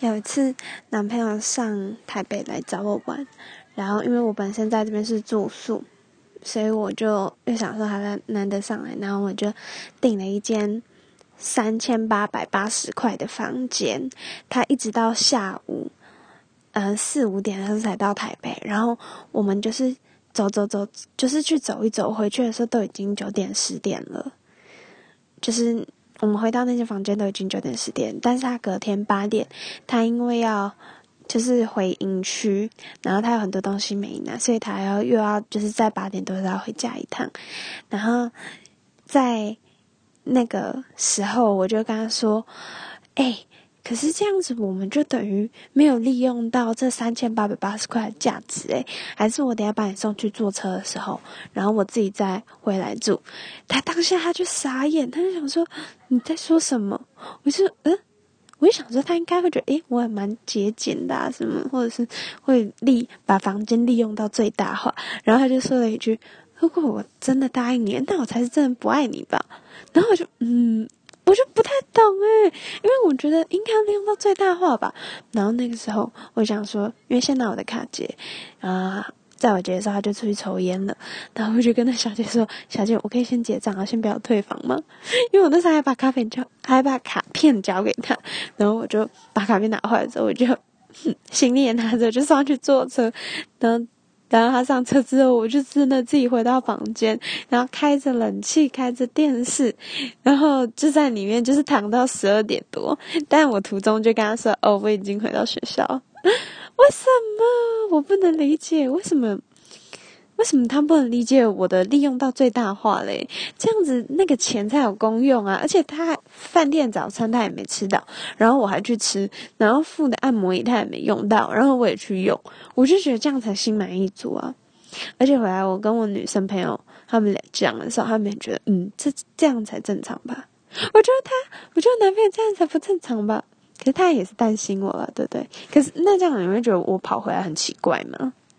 有一次，男朋友上台北来找我玩，然后因为我本身在这边是住宿，所以我就又想说他难得上来，然后我就订了一间三千八百八十块的房间。他一直到下午，呃四五点的时候才到台北，然后我们就是走走走，就是去走一走，回去的时候都已经九点十点了，就是。我们回到那间房间都已经九点十点，但是他隔天八点，他因为要就是回营区，然后他有很多东西没拿，所以他要又要就是在八点多要回家一趟，然后在那个时候我就跟他说：“哎。”可是这样子，我们就等于没有利用到这三千八百八十块的价值诶，还是我等下把你送去坐车的时候，然后我自己再回来住。他当下他就傻眼，他就想说你在说什么？我就嗯，我就想说他应该会觉得诶，我也蛮节俭的啊，什么，或者是会利把房间利用到最大化。然后他就说了一句：“如果我真的答应你，那我才是真的不爱你吧？”然后我就嗯。我就不太懂诶，因为我觉得应该利用到最大化吧。然后那个时候，我想说，因为先拿我的卡结，啊，在我结的时候，他就出去抽烟了。然后我就跟那小姐说：“小姐，我可以先结账啊，先不要退房吗？” 因为我那时候还把卡片交，还把卡片交给他。然后我就把卡片拿回来之后，我就行李也拿着，就上去坐车。然后。然后他上车之后，我就真的自己回到房间，然后开着冷气，开着电视，然后就在里面就是躺到十二点多。但我途中就跟他说：“哦，我已经回到学校。” 为什么？我不能理解为什么。为什么他不能理解我的利用到最大化嘞？这样子那个钱才有功用啊！而且他饭店早餐他也没吃到，然后我还去吃，然后付的按摩椅他也没用到，然后我也去用，我就觉得这样才心满意足啊！而且回来我跟我女生朋友他们俩讲的时候，他们也觉得嗯，这这样才正常吧？我觉得他，我觉得男朋友这样才不正常吧？可是他也是担心我了，对不对？可是那这样你会觉得我跑回来很奇怪吗？